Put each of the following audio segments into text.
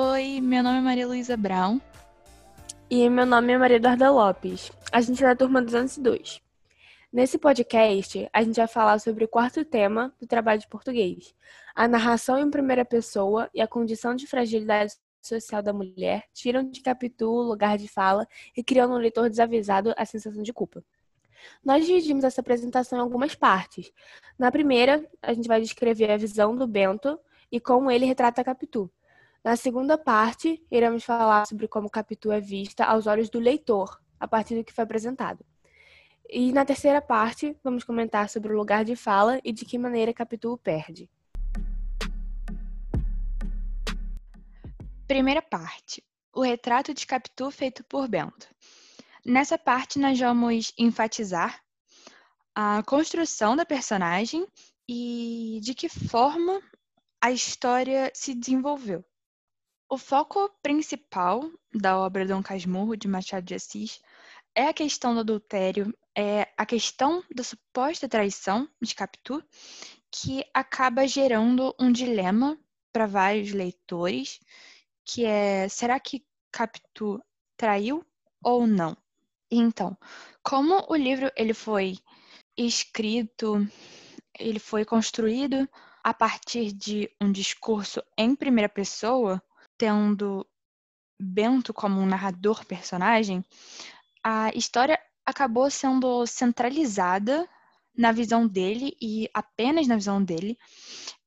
Oi, meu nome é Maria Luísa Brown. E meu nome é Maria Eduarda Lopes. A gente é da turma 202. Nesse podcast, a gente vai falar sobre o quarto tema do trabalho de português: a narração em primeira pessoa e a condição de fragilidade social da mulher tiram de Capitu o lugar de fala e criam no leitor desavisado a sensação de culpa. Nós dividimos essa apresentação em algumas partes. Na primeira, a gente vai descrever a visão do Bento e como ele retrata Capitu. Na segunda parte, iremos falar sobre como Capitu é vista aos olhos do leitor, a partir do que foi apresentado. E na terceira parte, vamos comentar sobre o lugar de fala e de que maneira Capitu o perde. Primeira parte: o retrato de Capitu feito por Bento. Nessa parte, nós vamos enfatizar a construção da personagem e de que forma a história se desenvolveu. O foco principal da obra Dom Casmurro, de Machado de Assis, é a questão do adultério, é a questão da suposta traição de Capitu, que acaba gerando um dilema para vários leitores, que é, será que Capitu traiu ou não? Então, como o livro ele foi escrito, ele foi construído a partir de um discurso em primeira pessoa, tendo Bento como um narrador personagem, a história acabou sendo centralizada na visão dele e apenas na visão dele.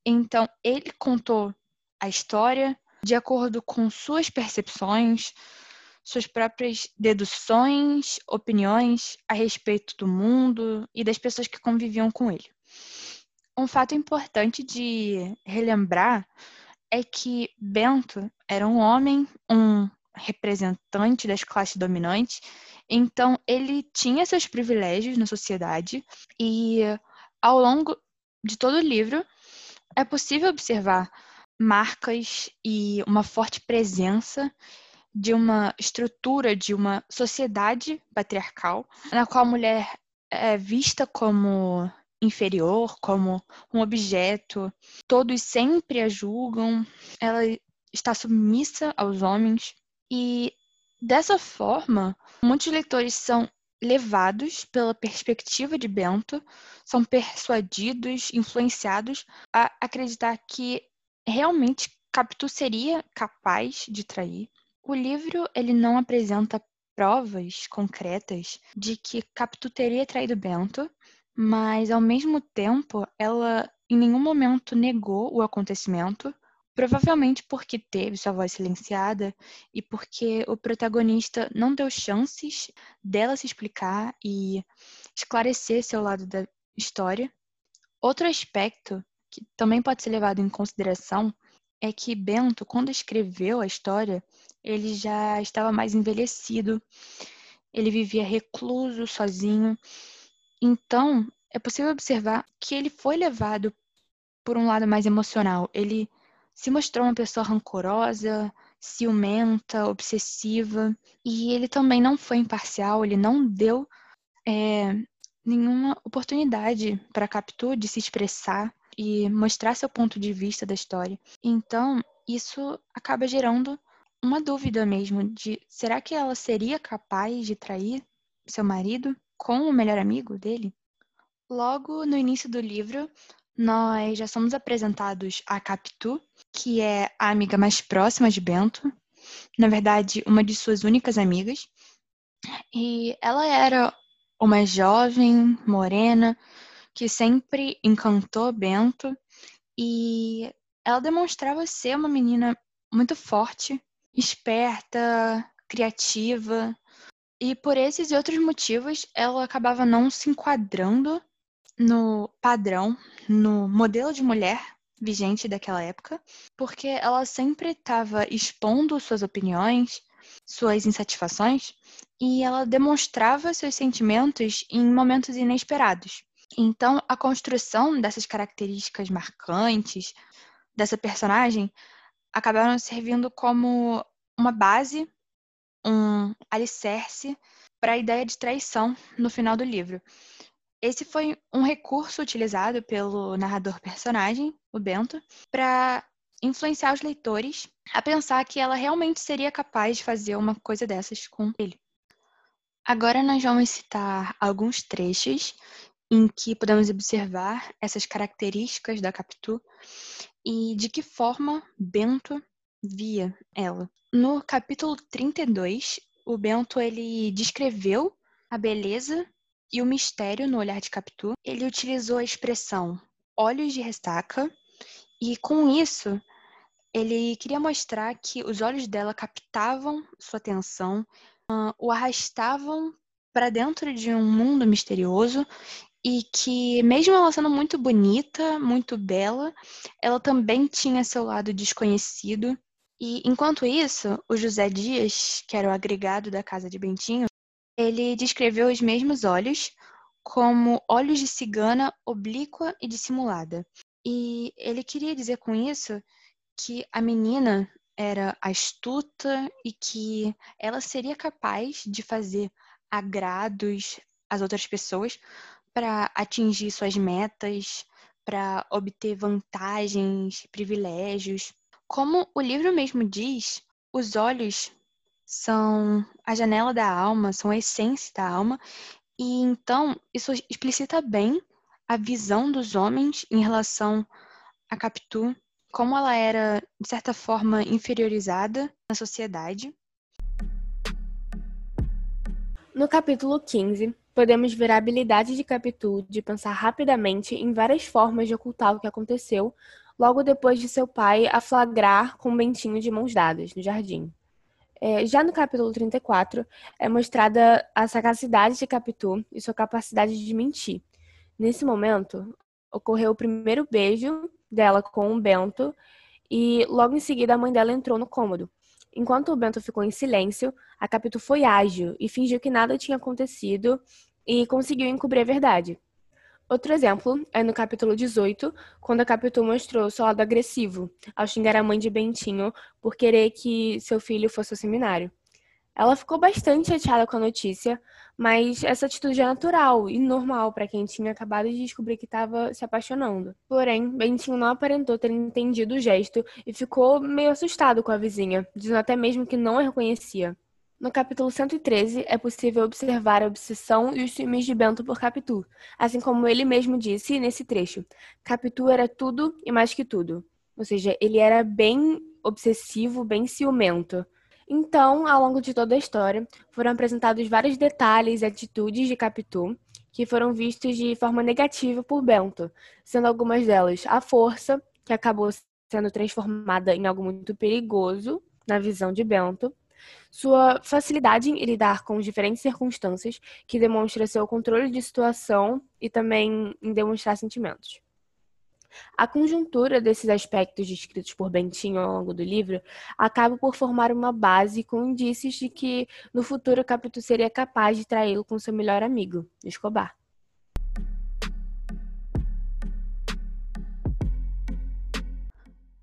Então, ele contou a história de acordo com suas percepções, suas próprias deduções, opiniões a respeito do mundo e das pessoas que conviviam com ele. Um fato importante de relembrar é que Bento era um homem, um representante das classes dominantes, então ele tinha seus privilégios na sociedade e ao longo de todo o livro é possível observar marcas e uma forte presença de uma estrutura de uma sociedade patriarcal na qual a mulher é vista como inferior, como um objeto. Todos sempre a julgam, ela está submissa aos homens. E dessa forma, muitos leitores são levados pela perspectiva de Bento, são persuadidos, influenciados a acreditar que realmente Capitu seria capaz de trair. O livro ele não apresenta provas concretas de que Capitu teria traído Bento, mas ao mesmo tempo ela em nenhum momento negou o acontecimento, provavelmente porque teve sua voz silenciada e porque o protagonista não deu chances dela se explicar e esclarecer seu lado da história. Outro aspecto que também pode ser levado em consideração é que Bento, quando escreveu a história, ele já estava mais envelhecido, ele vivia recluso, sozinho, então, é possível observar que ele foi levado por um lado mais emocional. Ele se mostrou uma pessoa rancorosa, ciumenta, obsessiva, e ele também não foi imparcial, ele não deu é, nenhuma oportunidade para Capitu de se expressar e mostrar seu ponto de vista da história. Então, isso acaba gerando uma dúvida mesmo de será que ela seria capaz de trair seu marido? Com o melhor amigo dele? Logo no início do livro, nós já somos apresentados a Capitu, que é a amiga mais próxima de Bento, na verdade, uma de suas únicas amigas. E ela era uma jovem, morena, que sempre encantou Bento e ela demonstrava ser uma menina muito forte, esperta, criativa, e por esses e outros motivos, ela acabava não se enquadrando no padrão, no modelo de mulher vigente daquela época, porque ela sempre estava expondo suas opiniões, suas insatisfações, e ela demonstrava seus sentimentos em momentos inesperados. Então, a construção dessas características marcantes dessa personagem acabaram servindo como uma base um alicerce para a ideia de traição no final do livro. Esse foi um recurso utilizado pelo narrador personagem, o Bento, para influenciar os leitores a pensar que ela realmente seria capaz de fazer uma coisa dessas com ele. Agora nós vamos citar alguns trechos em que podemos observar essas características da Capitu e de que forma Bento via ela. No capítulo 32, o Bento ele descreveu a beleza e o mistério no olhar de Capitu. Ele utilizou a expressão olhos de ressaca e com isso ele queria mostrar que os olhos dela captavam sua atenção, uh, o arrastavam para dentro de um mundo misterioso e que, mesmo ela sendo muito bonita, muito bela, ela também tinha seu lado desconhecido. E enquanto isso, o José Dias, que era o agregado da casa de Bentinho, ele descreveu os mesmos olhos como olhos de cigana oblíqua e dissimulada. E ele queria dizer com isso que a menina era astuta e que ela seria capaz de fazer agrados às outras pessoas para atingir suas metas, para obter vantagens, privilégios. Como o livro mesmo diz, os olhos são a janela da alma, são a essência da alma, e então isso explicita bem a visão dos homens em relação a Capitu, como ela era, de certa forma, inferiorizada na sociedade. No capítulo 15, podemos ver a habilidade de Capitu de pensar rapidamente em várias formas de ocultar o que aconteceu logo depois de seu pai a flagrar com Bentinho de mãos dadas no jardim. É, já no capítulo 34, é mostrada a sagacidade de Capitu e sua capacidade de mentir. Nesse momento, ocorreu o primeiro beijo dela com o Bento e logo em seguida a mãe dela entrou no cômodo. Enquanto o Bento ficou em silêncio, a Capitu foi ágil e fingiu que nada tinha acontecido e conseguiu encobrir a verdade. Outro exemplo é no capítulo 18, quando a Capitu mostrou seu lado agressivo ao xingar a mãe de Bentinho por querer que seu filho fosse ao seminário. Ela ficou bastante chateada com a notícia, mas essa atitude é natural e normal para quem tinha acabado de descobrir que estava se apaixonando. Porém, Bentinho não aparentou ter entendido o gesto e ficou meio assustado com a vizinha, dizendo até mesmo que não a reconhecia. No capítulo 113, é possível observar a obsessão e os ciúmes de Bento por Capitu, assim como ele mesmo disse nesse trecho. Capitu era tudo e mais que tudo. Ou seja, ele era bem obsessivo, bem ciumento. Então, ao longo de toda a história, foram apresentados vários detalhes e atitudes de Capitu que foram vistos de forma negativa por Bento, sendo algumas delas a força, que acabou sendo transformada em algo muito perigoso na visão de Bento, sua facilidade em lidar com diferentes circunstâncias, que demonstra seu controle de situação e também em demonstrar sentimentos. A conjuntura desses aspectos descritos por Bentinho ao longo do livro acaba por formar uma base com indícios de que no futuro Capitu seria capaz de traí-lo com seu melhor amigo, Escobar.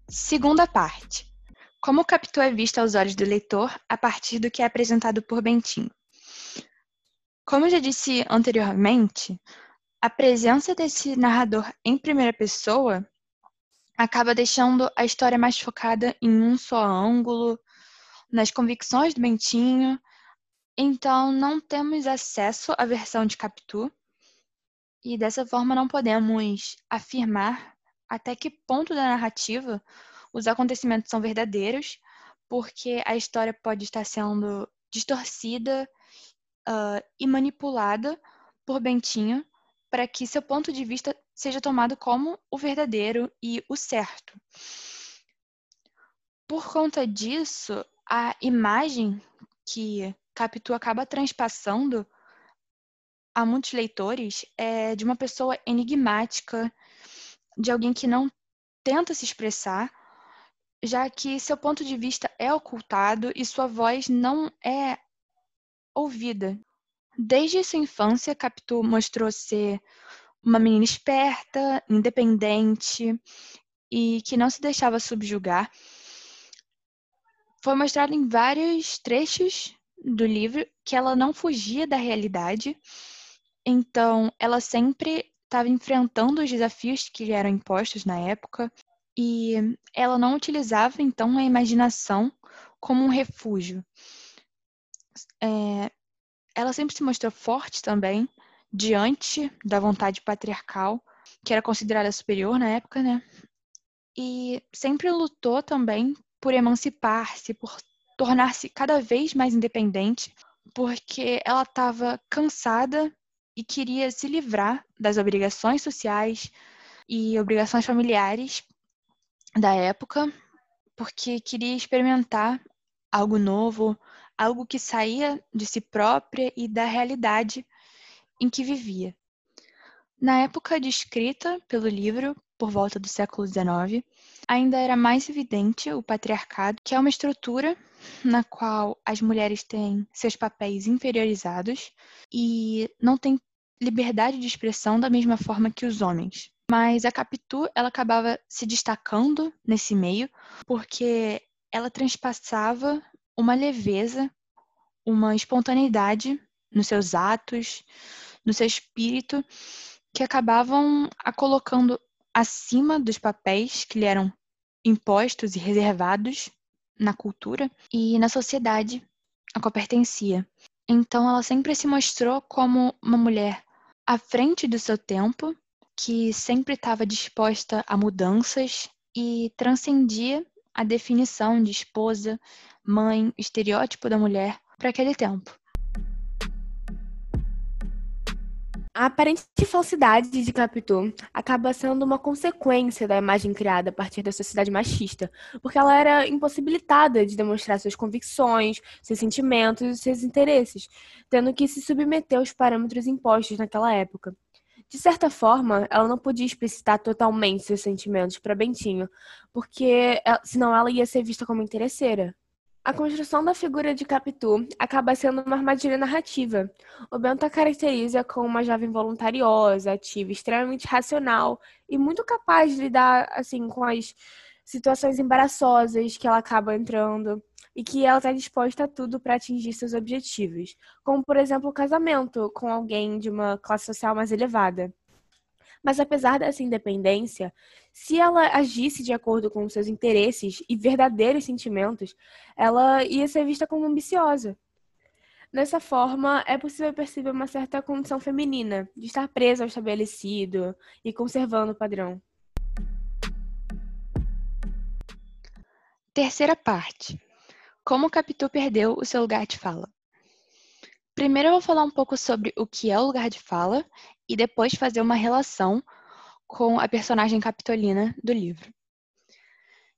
Segunda parte. Como Capitu é vista aos olhos do leitor a partir do que é apresentado por Bentinho? Como já disse anteriormente, a presença desse narrador em primeira pessoa acaba deixando a história mais focada em um só ângulo, nas convicções do Bentinho. Então, não temos acesso à versão de Capitu e dessa forma não podemos afirmar até que ponto da narrativa os acontecimentos são verdadeiros, porque a história pode estar sendo distorcida uh, e manipulada por Bentinho para que seu ponto de vista seja tomado como o verdadeiro e o certo. Por conta disso, a imagem que Capitu acaba transpassando a muitos leitores é de uma pessoa enigmática, de alguém que não tenta se expressar, já que seu ponto de vista é ocultado e sua voz não é ouvida. Desde sua infância, Capitu mostrou ser uma menina esperta, independente e que não se deixava subjugar. Foi mostrado em vários trechos do livro que ela não fugia da realidade, então ela sempre estava enfrentando os desafios que lhe eram impostos na época E ela não utilizava, então, a imaginação como um refúgio. É, ela sempre se mostrou forte também, diante da vontade patriarcal, que era considerada superior na época, né? E sempre lutou também por emancipar-se, por tornar-se cada vez mais independente, porque ela estava cansada e queria se livrar das obrigações sociais e obrigações familiares da época, porque queria experimentar algo novo, algo que saía de si própria e da realidade em que vivia. Na época de escrita pelo livro, por volta do século XIX, ainda era mais evidente o patriarcado, que é uma estrutura na qual as mulheres têm seus papéis inferiorizados e não têm liberdade de expressão da mesma forma que os homens. Mas a Capitu, ela acabava se destacando nesse meio porque ela transpassava uma leveza, uma espontaneidade nos seus atos, no seu espírito, que acabavam a colocando acima dos papéis que lhe eram impostos e reservados na cultura e na sociedade a qual pertencia. Então ela sempre se mostrou como uma mulher à frente do seu tempo, que sempre estava disposta a mudanças e transcendia a definição de esposa, mãe, estereótipo da mulher para aquele tempo. A aparente falsidade de Capitu acaba sendo uma consequência da imagem criada a partir da sociedade machista, porque ela era impossibilitada de demonstrar suas convicções, seus sentimentos e seus interesses, tendo que se submeter aos parâmetros impostos naquela época. De certa forma, ela não podia explicitar totalmente seus sentimentos para Bentinho, porque senão ela ia ser vista como interesseira. A construção da figura de Capitu acaba sendo uma armadilha narrativa. O Bento a caracteriza como uma jovem voluntariosa, ativa, extremamente racional e muito capaz de lidar assim com as situações embaraçosas que ela acaba entrando e que ela está disposta a tudo para atingir seus objetivos, como por exemplo o casamento com alguém de uma classe social mais elevada. Mas apesar dessa independência, se ela agisse de acordo com seus interesses e verdadeiros sentimentos, ela ia ser vista como ambiciosa. Dessa forma, é possível perceber uma certa condição feminina, de estar presa ao estabelecido e conservando o padrão. Terceira parte. Como Capitu perdeu o seu lugar de fala. Primeiro eu vou falar um pouco sobre o que é o lugar de fala e depois fazer uma relação com a personagem capitolina do livro.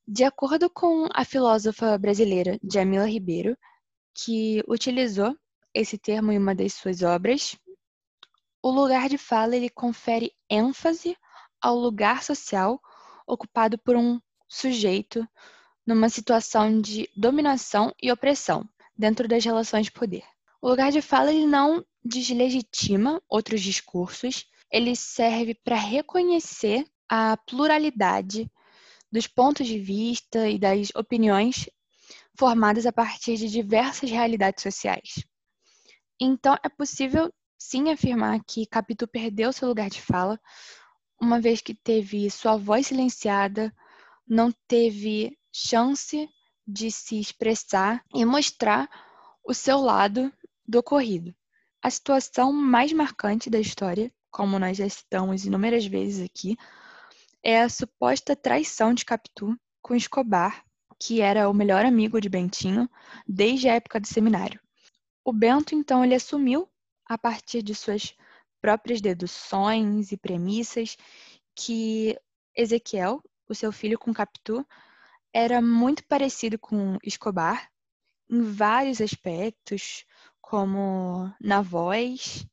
De acordo com a filósofa brasileira Jamila Ribeiro, que utilizou esse termo em uma das suas obras, o lugar de fala ele confere ênfase ao lugar social ocupado por um sujeito numa situação de dominação e opressão dentro das relações de poder. O lugar de fala ele não deslegitima outros discursos, ele serve para reconhecer a pluralidade dos pontos de vista e das opiniões formadas a partir de diversas realidades sociais. Então, é possível sim afirmar que Capitu perdeu seu lugar de fala, uma vez que teve sua voz silenciada, não teve chance de se expressar e mostrar o seu lado do ocorrido. A situação mais marcante da história, como nós já citamos inúmeras vezes aqui, é a suposta traição de Capitu com Escobar, que era o melhor amigo de Bentinho desde a época do seminário. O Bento, então, ele assumiu, a partir de suas próprias deduções e premissas, que Ezequiel, o seu filho com Capitu, era muito parecido com Escobar em vários aspectos, como na voz,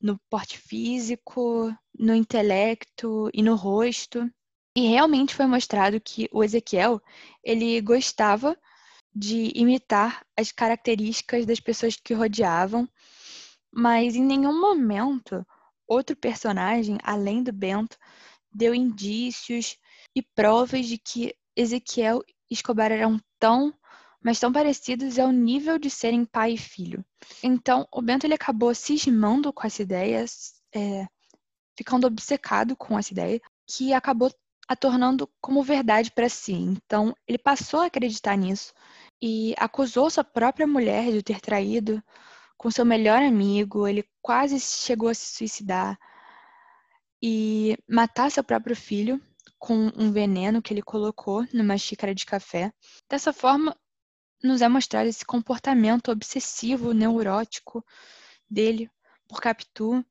no porte físico, no intelecto e no rosto. E realmente foi mostrado que o Ezequiel, ele gostava de imitar as características das pessoas que rodeavam, mas em nenhum momento outro personagem, além do Bento, deu indícios e provas de que Ezequiel e Escobar eram tão mas tão parecidos ao nível de serem pai e filho. Então, o Bento ele acabou cismando com essa ideia, é, ficando obcecado com essa ideia, que acabou a tornando como verdade para si. Então, ele passou a acreditar nisso e acusou sua própria mulher de ter traído com seu melhor amigo. Ele quase chegou a se suicidar e matar seu próprio filho com um veneno que ele colocou numa xícara de café. Dessa forma, nos é mostrado esse comportamento obsessivo, neurótico dele por Capitu,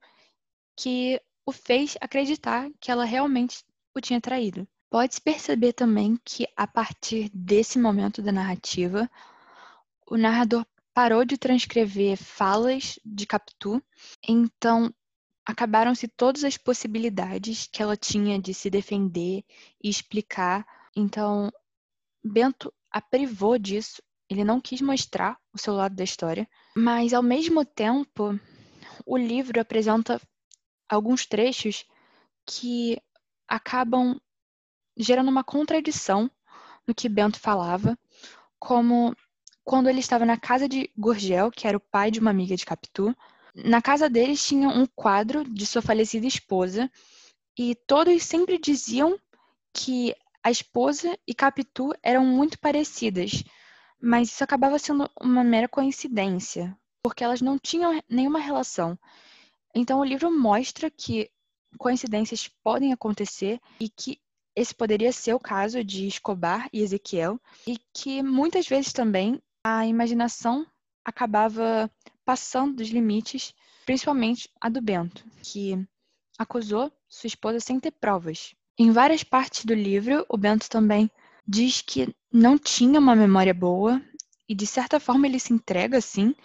que o fez acreditar que ela realmente o tinha traído. Pode-se perceber também que, a partir desse momento da narrativa, o narrador parou de transcrever falas de Capitu, então acabaram-se todas as possibilidades que ela tinha de se defender e explicar. Então, Bento a privou disso, ele não quis mostrar o seu lado da história, mas ao mesmo tempo, o livro apresenta alguns trechos que acabam gerando uma contradição no que Bento falava, como quando ele estava na casa de Gurgel, que era o pai de uma amiga de Capitu, na casa deles tinha um quadro de sua falecida esposa e todos sempre diziam que a esposa e Capitu eram muito parecidas, mas isso acabava sendo uma mera coincidência, porque elas não tinham nenhuma relação. Então o livro mostra que coincidências podem acontecer e que esse poderia ser o caso de Escobar e Ezequiel, e que muitas vezes também a imaginação acabava passando dos limites, principalmente a do Bento, que acusou sua esposa sem ter provas. Em várias partes do livro, o Bento também diz que não tinha uma memória boa e de certa forma ele se entrega assim,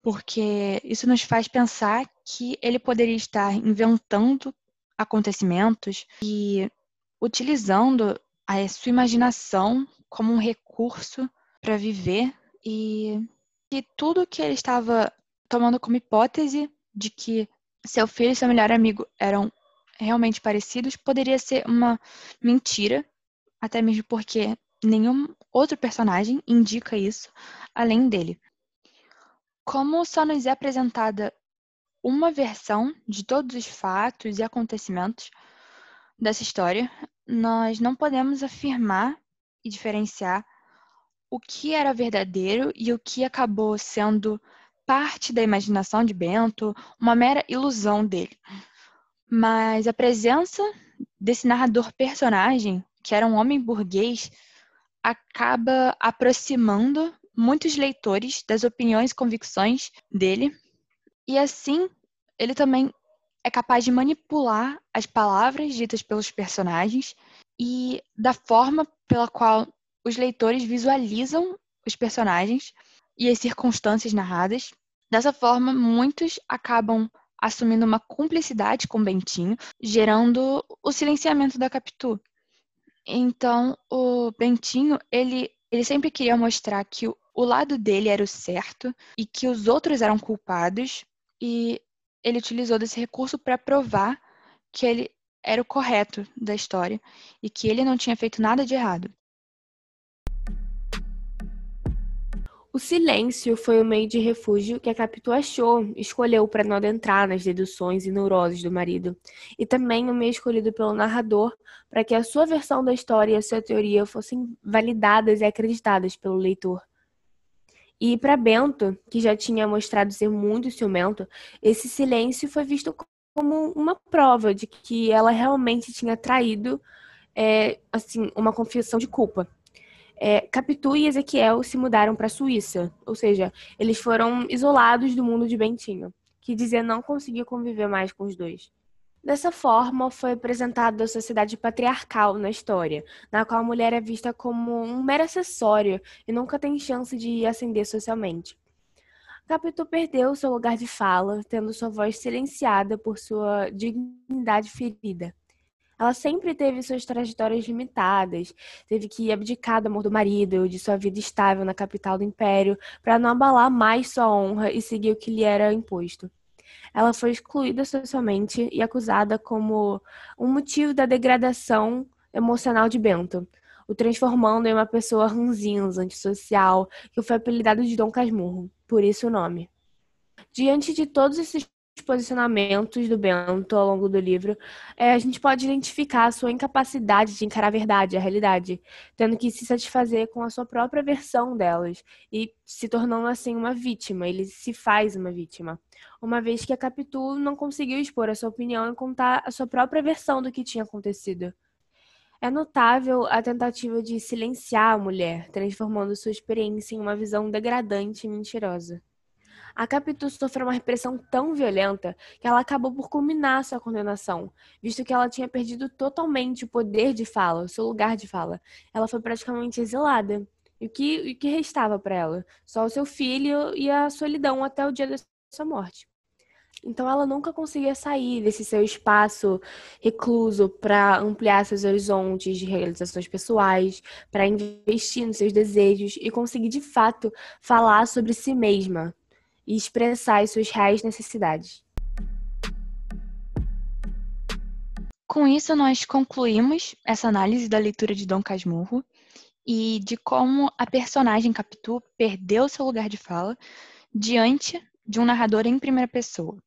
porque isso nos faz pensar que ele poderia estar inventando acontecimentos e utilizando a sua imaginação como um recurso para viver e que tudo que ele estava tomando como hipótese de que seu filho e seu melhor amigo eram realmente parecidos poderia ser uma mentira, até mesmo porque nenhum outro personagem indica isso além dele. Como só nos é apresentada uma versão de todos os fatos e acontecimentos dessa história, nós não podemos afirmar e diferenciar o que era verdadeiro e o que acabou sendo parte da imaginação de Bento, uma mera ilusão dele. Mas a presença desse narrador personagem, que era um homem burguês, acaba aproximando muitos leitores das opiniões e convicções dele, e assim ele também é capaz de manipular as palavras ditas pelos personagens e da forma pela qual os leitores visualizam os personagens e as circunstâncias narradas. Dessa forma, muitos acabam assumindo uma cumplicidade com Bentinho, gerando o silenciamento da Capitu. Então, o Bentinho, ele, ele sempre queria mostrar que o, lado dele era o certo e que os outros eram culpados, e ele utilizou desse recurso para provar que ele era o correto da história e que ele não tinha feito nada de errado. O silêncio foi o meio de refúgio que a Capitu achou, escolheu para não adentrar nas deduções e neuroses do marido, e também o meio escolhido pelo narrador para que a sua versão da história e a sua teoria fossem validadas e acreditadas pelo leitor. E para Bento, que já tinha mostrado ser muito ciumento, esse silêncio foi visto como uma prova de que ela realmente tinha traído, é, assim, uma confissão de culpa. É, Capitu e Ezequiel se mudaram para a Suíça, ou seja, eles foram isolados do mundo de Bentinho, que dizia não conseguir conviver mais com os dois. Dessa forma, foi apresentada a sociedade patriarcal na história, na qual a mulher é vista como um mero acessório e nunca tem chance de ascender socialmente. Capitu perdeu seu lugar de fala, tendo sua voz silenciada por sua dignidade ferida. Ela sempre teve suas trajetórias limitadas, teve que abdicar do amor do marido, de sua vida estável na capital do império, para não abalar mais sua honra e seguir o que lhe era imposto. Ela foi excluída socialmente e acusada como um motivo da degradação emocional de Bento, o transformando em uma pessoa ranzinza, antissocial, que foi apelidado de Dom Casmurro, por isso o nome. Diante de todos esses posicionamentos do Bento ao longo do livro, é, a gente pode identificar a sua incapacidade de encarar a verdade, a realidade, tendo que se satisfazer com a sua própria versão delas e se tornando assim uma vítima. Ele se faz uma vítima, uma vez que a Capitu não conseguiu expor a sua opinião e contar a sua própria versão do que tinha acontecido. É notável a tentativa de silenciar a mulher, transformando sua experiência em uma visão degradante e mentirosa. A Capitu sofreu uma repressão tão violenta que ela acabou por culminar sua condenação, visto que ela tinha perdido totalmente o poder de fala, o seu lugar de fala. Ela foi praticamente exilada. E o que, o que restava para ela? Só o seu filho e a solidão até o dia da sua morte. Então ela nunca conseguia sair desse seu espaço recluso para ampliar seus horizontes de realizações pessoais, para investir nos seus desejos e conseguir de fato falar sobre si mesma, e expressar as suas reais necessidades. Com isso, nós concluímos essa análise da leitura de Dom Casmurro e de como a personagem Capitu perdeu seu lugar de fala diante de um narrador em primeira pessoa.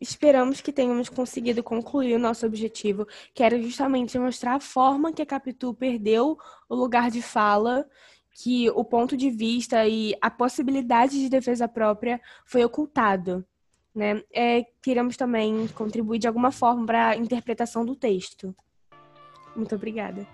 Esperamos que tenhamos conseguido concluir o nosso objetivo, que era justamente mostrar a forma que a Capitu perdeu o lugar de fala que o ponto de vista e a possibilidade de defesa própria foi ocultado. Né? É, queremos também contribuir de alguma forma para a interpretação do texto. Muito obrigada.